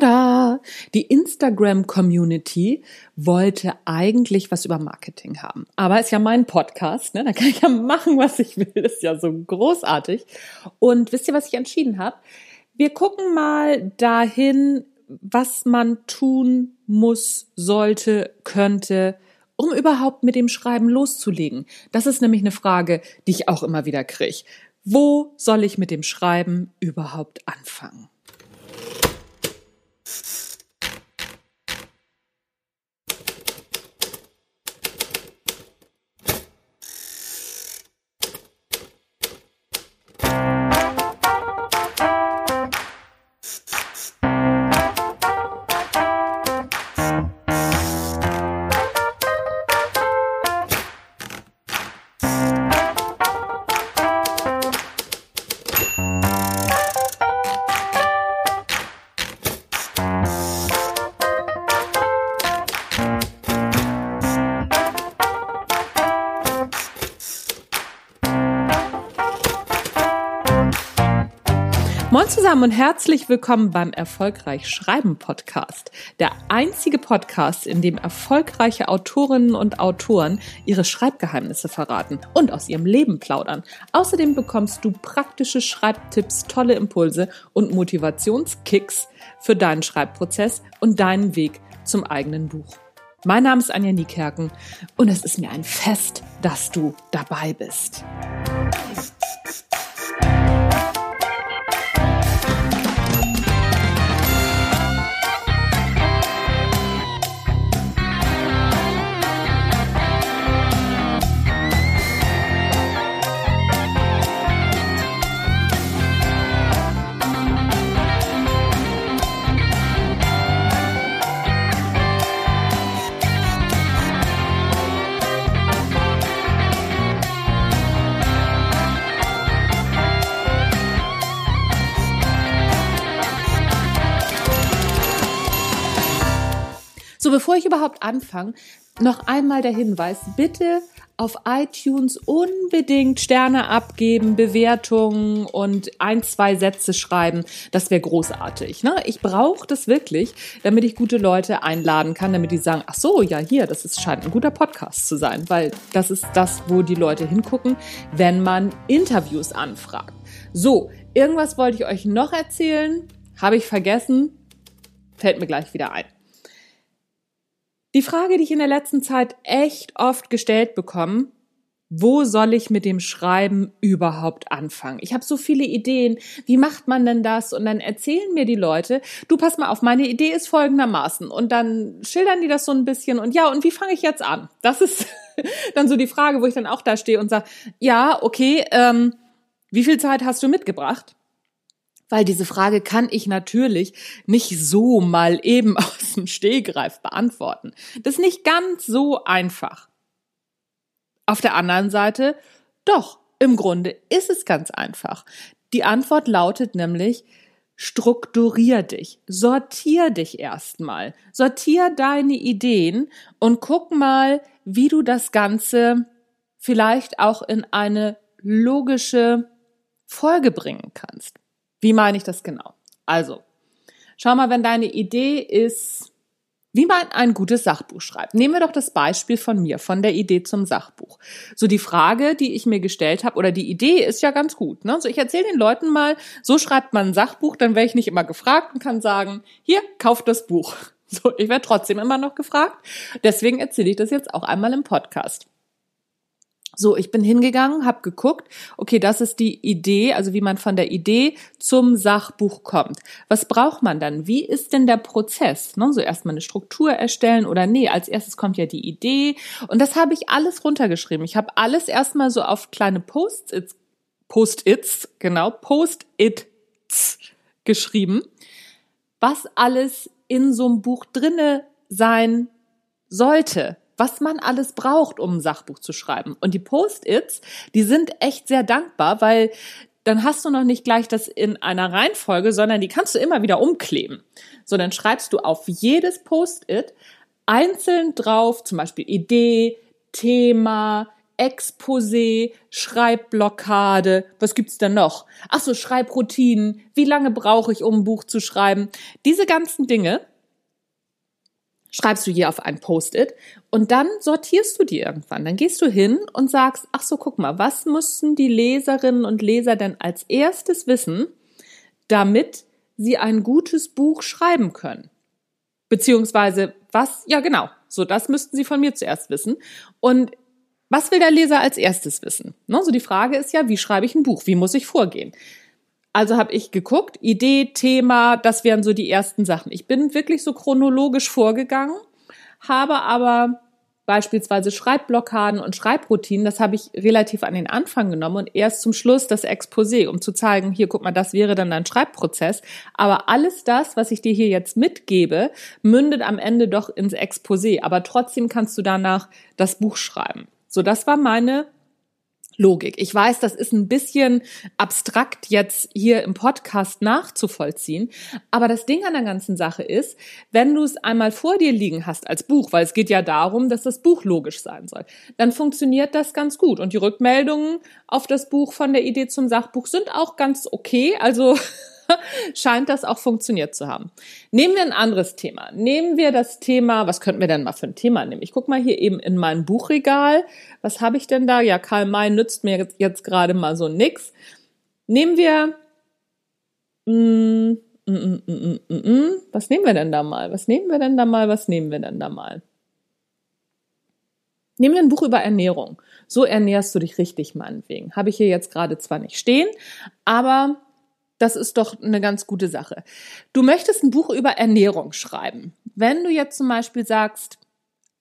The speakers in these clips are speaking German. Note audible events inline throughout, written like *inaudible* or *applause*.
Tada! Die Instagram-Community wollte eigentlich was über Marketing haben. Aber ist ja mein Podcast, ne? Da kann ich ja machen, was ich will. ist ja so großartig. Und wisst ihr, was ich entschieden habe? Wir gucken mal dahin, was man tun muss, sollte, könnte, um überhaupt mit dem Schreiben loszulegen. Das ist nämlich eine Frage, die ich auch immer wieder kriege. Wo soll ich mit dem Schreiben überhaupt anfangen? Zusammen und herzlich willkommen beim Erfolgreich Schreiben Podcast. Der einzige Podcast, in dem erfolgreiche Autorinnen und Autoren ihre Schreibgeheimnisse verraten und aus ihrem Leben plaudern. Außerdem bekommst du praktische Schreibtipps, tolle Impulse und Motivationskicks für deinen Schreibprozess und deinen Weg zum eigenen Buch. Mein Name ist Anja Niekerken und es ist mir ein Fest, dass du dabei bist. So, bevor ich überhaupt anfange, noch einmal der Hinweis, bitte auf iTunes unbedingt Sterne abgeben, Bewertungen und ein, zwei Sätze schreiben. Das wäre großartig. Ne? Ich brauche das wirklich, damit ich gute Leute einladen kann, damit die sagen, ach so, ja, hier, das ist, scheint ein guter Podcast zu sein, weil das ist das, wo die Leute hingucken, wenn man Interviews anfragt. So, irgendwas wollte ich euch noch erzählen, habe ich vergessen, fällt mir gleich wieder ein. Die Frage, die ich in der letzten Zeit echt oft gestellt bekomme, wo soll ich mit dem Schreiben überhaupt anfangen? Ich habe so viele Ideen. Wie macht man denn das? Und dann erzählen mir die Leute, du pass mal auf, meine Idee ist folgendermaßen. Und dann schildern die das so ein bisschen. Und ja, und wie fange ich jetzt an? Das ist *laughs* dann so die Frage, wo ich dann auch da stehe und sage, ja, okay, ähm, wie viel Zeit hast du mitgebracht? Weil diese Frage kann ich natürlich nicht so mal eben *laughs* aus dem Stehgreif beantworten. Das ist nicht ganz so einfach. Auf der anderen Seite, doch, im Grunde ist es ganz einfach. Die Antwort lautet nämlich, strukturier dich, sortier dich erstmal, sortier deine Ideen und guck mal, wie du das Ganze vielleicht auch in eine logische Folge bringen kannst. Wie meine ich das genau? Also, schau mal, wenn deine Idee ist, wie man ein gutes Sachbuch schreibt. Nehmen wir doch das Beispiel von mir, von der Idee zum Sachbuch. So die Frage, die ich mir gestellt habe, oder die Idee ist ja ganz gut. Ne? So ich erzähle den Leuten mal, so schreibt man ein Sachbuch, dann werde ich nicht immer gefragt und kann sagen, hier, kauft das Buch. *laughs* So, ich werde trotzdem immer noch gefragt. Deswegen erzähle ich das jetzt auch einmal im Podcast. So, ich bin hingegangen, habe geguckt, okay, das ist die Idee, also wie man von der Idee zum Sachbuch kommt. Was braucht man dann? Wie ist denn der Prozess? Ne? So erstmal eine Struktur erstellen oder nee, als erstes kommt ja die Idee und das habe ich alles runtergeschrieben. Ich habe alles erstmal so auf kleine Post-its, Post-its, genau, Post-its geschrieben, was alles in so einem Buch drinne sein sollte was man alles braucht, um ein Sachbuch zu schreiben. Und die Post-its, die sind echt sehr dankbar, weil dann hast du noch nicht gleich das in einer Reihenfolge, sondern die kannst du immer wieder umkleben. So, dann schreibst du auf jedes Post-it einzeln drauf, zum Beispiel Idee, Thema, Exposé, Schreibblockade, was gibt's denn noch? Ach so, Schreibroutinen, wie lange brauche ich, um ein Buch zu schreiben? Diese ganzen Dinge schreibst du hier auf ein Post-it und dann sortierst du die irgendwann. Dann gehst du hin und sagst, ach so, guck mal, was müssen die Leserinnen und Leser denn als erstes wissen, damit sie ein gutes Buch schreiben können? Beziehungsweise was, ja genau, so das müssten sie von mir zuerst wissen. Und was will der Leser als erstes wissen? Ne, so die Frage ist ja, wie schreibe ich ein Buch? Wie muss ich vorgehen? Also habe ich geguckt, Idee, Thema, das wären so die ersten Sachen. Ich bin wirklich so chronologisch vorgegangen, habe aber beispielsweise Schreibblockaden und Schreibroutinen, das habe ich relativ an den Anfang genommen und erst zum Schluss das Exposé, um zu zeigen, hier guck mal, das wäre dann ein Schreibprozess. Aber alles das, was ich dir hier jetzt mitgebe, mündet am Ende doch ins Exposé. Aber trotzdem kannst du danach das Buch schreiben. So, das war meine Logik. Ich weiß, das ist ein bisschen abstrakt jetzt hier im Podcast nachzuvollziehen, aber das Ding an der ganzen Sache ist, wenn du es einmal vor dir liegen hast als Buch, weil es geht ja darum, dass das Buch logisch sein soll, dann funktioniert das ganz gut. Und die Rückmeldungen auf das Buch von der Idee zum Sachbuch sind auch ganz okay, also *laughs* *laughs* scheint das auch funktioniert zu haben. Nehmen wir ein anderes Thema. Nehmen wir das Thema, was könnten wir denn mal für ein Thema nehmen? Ich gucke mal hier eben in mein Buchregal. Was habe ich denn da? Ja, Karl May nützt mir jetzt, jetzt gerade mal so nix. Nehmen wir, mm, mm, mm, mm, was nehmen wir denn da mal? Was nehmen wir denn da mal? Was nehmen wir denn da mal? Nehmen wir ein Buch über Ernährung. So ernährst du dich richtig, meinetwegen. Habe ich hier jetzt gerade zwar nicht stehen, aber das ist doch eine ganz gute Sache. Du möchtest ein Buch über Ernährung schreiben. Wenn du jetzt zum Beispiel sagst,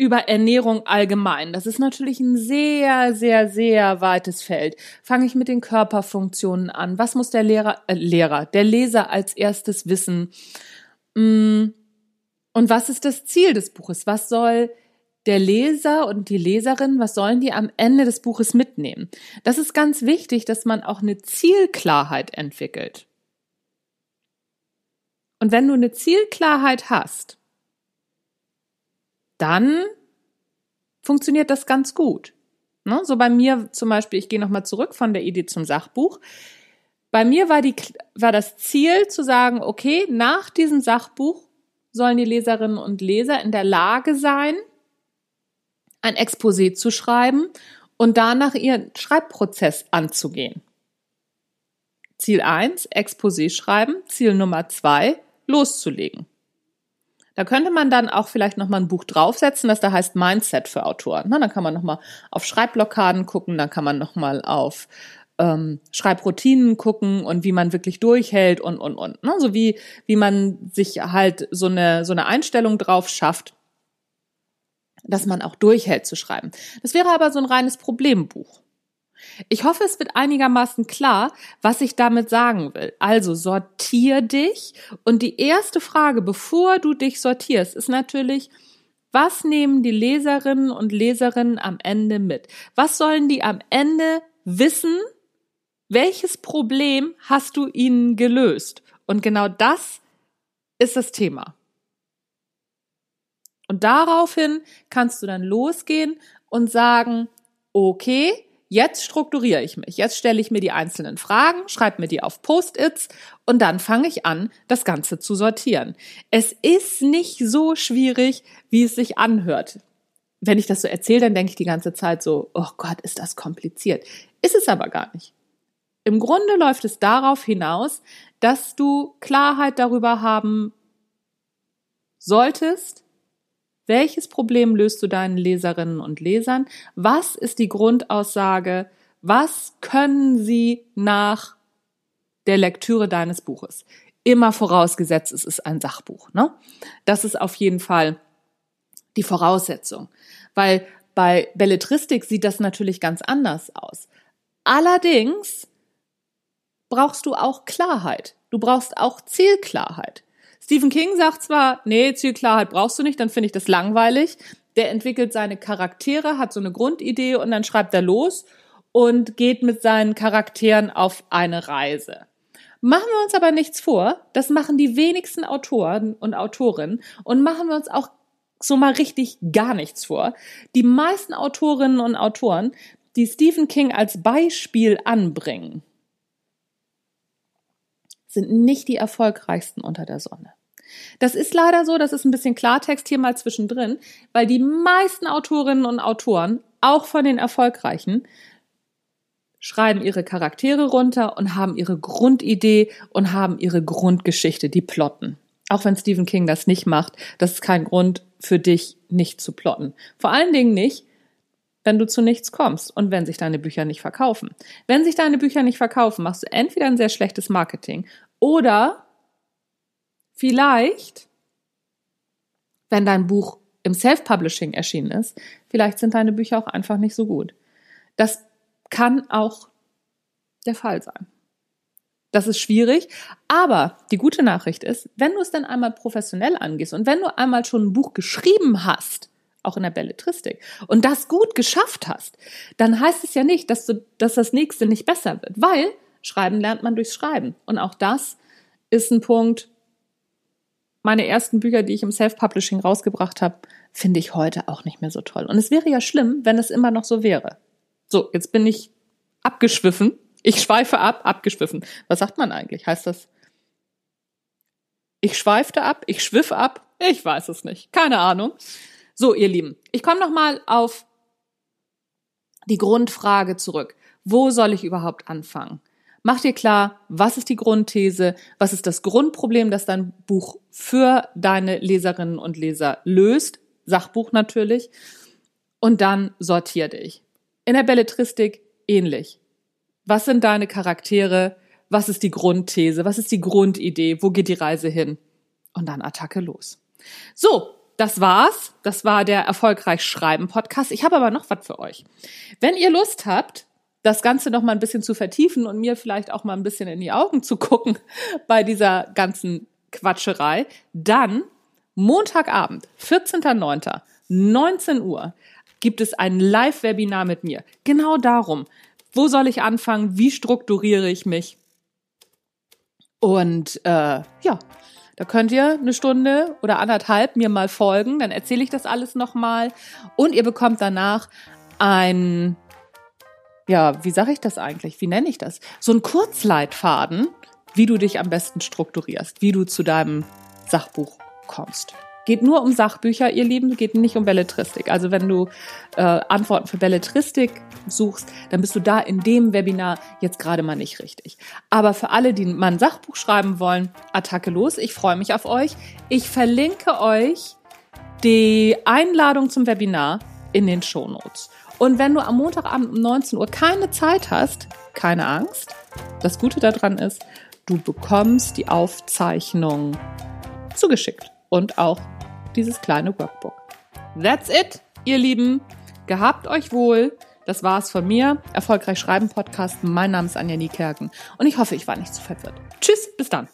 über Ernährung allgemein. Das ist natürlich ein sehr, sehr, sehr weites Feld. Fange ich mit den Körperfunktionen an. Was muss der Lehrer, äh, Lehrer, der Leser als erstes wissen? Mm. Und was ist das Ziel des Buches? Was soll der Leser und die Leserin, was sollen die am Ende des Buches mitnehmen? Das ist ganz wichtig, dass man auch eine Zielklarheit entwickelt. Und wenn du eine Zielklarheit hast, dann funktioniert das ganz gut. Ne? So bei mir zum Beispiel, ich gehe nochmal zurück von der Idee zum Sachbuch. Bei mir war, die, war das Ziel zu sagen, okay, nach diesem Sachbuch sollen die Leserinnen und Leser in der Lage sein, ein Exposé zu schreiben und danach ihren Schreibprozess anzugehen. Ziel 1, Exposé schreiben. Ziel Nummer 2, loszulegen. Da könnte man dann auch vielleicht nochmal ein Buch draufsetzen, das da heißt Mindset für Autoren. Na, dann kann man nochmal auf Schreibblockaden gucken, dann kann man nochmal auf ähm, Schreibroutinen gucken und wie man wirklich durchhält und, und, und. Ne? So wie, wie man sich halt so eine, so eine Einstellung drauf schafft, dass man auch durchhält zu schreiben. Das wäre aber so ein reines Problembuch. Ich hoffe, es wird einigermaßen klar, was ich damit sagen will. Also sortier dich und die erste Frage, bevor du dich sortierst, ist natürlich, was nehmen die Leserinnen und Leserinnen am Ende mit? Was sollen die am Ende wissen? Welches Problem hast du ihnen gelöst? Und genau das ist das Thema. Und daraufhin kannst du dann losgehen und sagen, okay, jetzt strukturiere ich mich. Jetzt stelle ich mir die einzelnen Fragen, schreibe mir die auf Post-its und dann fange ich an, das Ganze zu sortieren. Es ist nicht so schwierig, wie es sich anhört. Wenn ich das so erzähle, dann denke ich die ganze Zeit so, oh Gott, ist das kompliziert. Ist es aber gar nicht. Im Grunde läuft es darauf hinaus, dass du Klarheit darüber haben solltest, welches Problem löst du deinen Leserinnen und Lesern? Was ist die Grundaussage? Was können sie nach der Lektüre deines Buches? Immer vorausgesetzt, es ist ein Sachbuch. Ne? Das ist auf jeden Fall die Voraussetzung. Weil bei Belletristik sieht das natürlich ganz anders aus. Allerdings brauchst du auch Klarheit. Du brauchst auch Zielklarheit. Stephen King sagt zwar, nee, Zielklarheit brauchst du nicht, dann finde ich das langweilig. Der entwickelt seine Charaktere, hat so eine Grundidee und dann schreibt er los und geht mit seinen Charakteren auf eine Reise. Machen wir uns aber nichts vor, das machen die wenigsten Autoren und Autorinnen und machen wir uns auch so mal richtig gar nichts vor. Die meisten Autorinnen und Autoren, die Stephen King als Beispiel anbringen, sind nicht die erfolgreichsten unter der Sonne. Das ist leider so, das ist ein bisschen Klartext hier mal zwischendrin, weil die meisten Autorinnen und Autoren, auch von den erfolgreichen, schreiben ihre Charaktere runter und haben ihre Grundidee und haben ihre Grundgeschichte, die plotten. Auch wenn Stephen King das nicht macht, das ist kein Grund für dich, nicht zu plotten. Vor allen Dingen nicht, wenn du zu nichts kommst und wenn sich deine Bücher nicht verkaufen. Wenn sich deine Bücher nicht verkaufen, machst du entweder ein sehr schlechtes Marketing oder vielleicht, wenn dein Buch im Self-Publishing erschienen ist, vielleicht sind deine Bücher auch einfach nicht so gut. Das kann auch der Fall sein. Das ist schwierig, aber die gute Nachricht ist, wenn du es dann einmal professionell angehst und wenn du einmal schon ein Buch geschrieben hast, auch in der Belletristik, und das gut geschafft hast, dann heißt es ja nicht, dass, du, dass das nächste nicht besser wird, weil Schreiben lernt man durchs Schreiben. Und auch das ist ein Punkt, meine ersten Bücher, die ich im Self-Publishing rausgebracht habe, finde ich heute auch nicht mehr so toll. Und es wäre ja schlimm, wenn es immer noch so wäre. So, jetzt bin ich abgeschwiffen. Ich schweife ab, abgeschwiffen. Was sagt man eigentlich? Heißt das? Ich schweifte ab, ich schwiff ab? Ich weiß es nicht. Keine Ahnung. So, ihr Lieben, ich komme noch mal auf die Grundfrage zurück. Wo soll ich überhaupt anfangen? Mach dir klar, was ist die Grundthese, was ist das Grundproblem, das dein Buch für deine Leserinnen und Leser löst, Sachbuch natürlich, und dann sortier dich. In der Belletristik ähnlich. Was sind deine Charaktere? Was ist die Grundthese? Was ist die Grundidee? Wo geht die Reise hin? Und dann Attacke los. So, das war's. Das war der erfolgreich Schreiben Podcast. Ich habe aber noch was für euch. Wenn ihr Lust habt, das Ganze noch mal ein bisschen zu vertiefen und mir vielleicht auch mal ein bisschen in die Augen zu gucken *laughs* bei dieser ganzen Quatscherei, dann Montagabend, 14.09., 19 Uhr, gibt es ein Live-Webinar mit mir. Genau darum. Wo soll ich anfangen? Wie strukturiere ich mich? Und äh, ja, da könnt ihr eine Stunde oder anderthalb mir mal folgen. Dann erzähle ich das alles nochmal. Und ihr bekommt danach ein, ja, wie sage ich das eigentlich? Wie nenne ich das? So ein Kurzleitfaden, wie du dich am besten strukturierst, wie du zu deinem Sachbuch kommst. Geht nur um Sachbücher, ihr Lieben, geht nicht um Belletristik. Also wenn du äh, Antworten für Belletristik suchst, dann bist du da in dem Webinar jetzt gerade mal nicht richtig. Aber für alle, die mal ein Sachbuch schreiben wollen, Attacke los. Ich freue mich auf euch. Ich verlinke euch die Einladung zum Webinar in den Shownotes. Und wenn du am Montagabend um 19 Uhr keine Zeit hast, keine Angst. Das Gute daran ist, du bekommst die Aufzeichnung zugeschickt und auch dieses kleine Workbook. That's it, ihr Lieben. Gehabt euch wohl. Das war's von mir. Erfolgreich schreiben Podcast. Mein Name ist Anja Niekerken und ich hoffe, ich war nicht zu verwirrt. Tschüss, bis dann.